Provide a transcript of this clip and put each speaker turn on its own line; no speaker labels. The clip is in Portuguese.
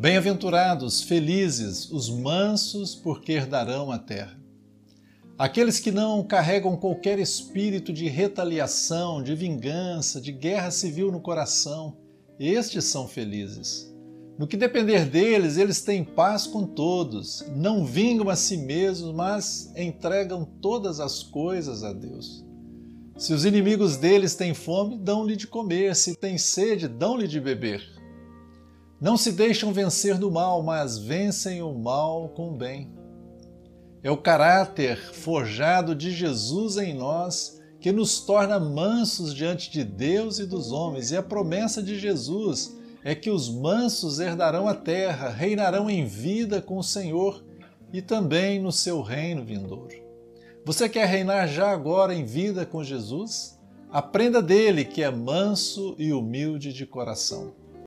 Bem-aventurados, felizes, os mansos, porque herdarão a terra. Aqueles que não carregam qualquer espírito de retaliação, de vingança, de guerra civil no coração, estes são felizes. No que depender deles, eles têm paz com todos, não vingam a si mesmos, mas entregam todas as coisas a Deus. Se os inimigos deles têm fome, dão-lhe de comer, se têm sede, dão-lhe de beber. Não se deixam vencer do mal, mas vencem o mal com o bem. É o caráter forjado de Jesus em nós que nos torna mansos diante de Deus e dos homens, e a promessa de Jesus é que os mansos herdarão a terra, reinarão em vida com o Senhor e também no seu reino vindouro. Você quer reinar já agora em vida com Jesus? Aprenda dele que é manso e humilde de coração.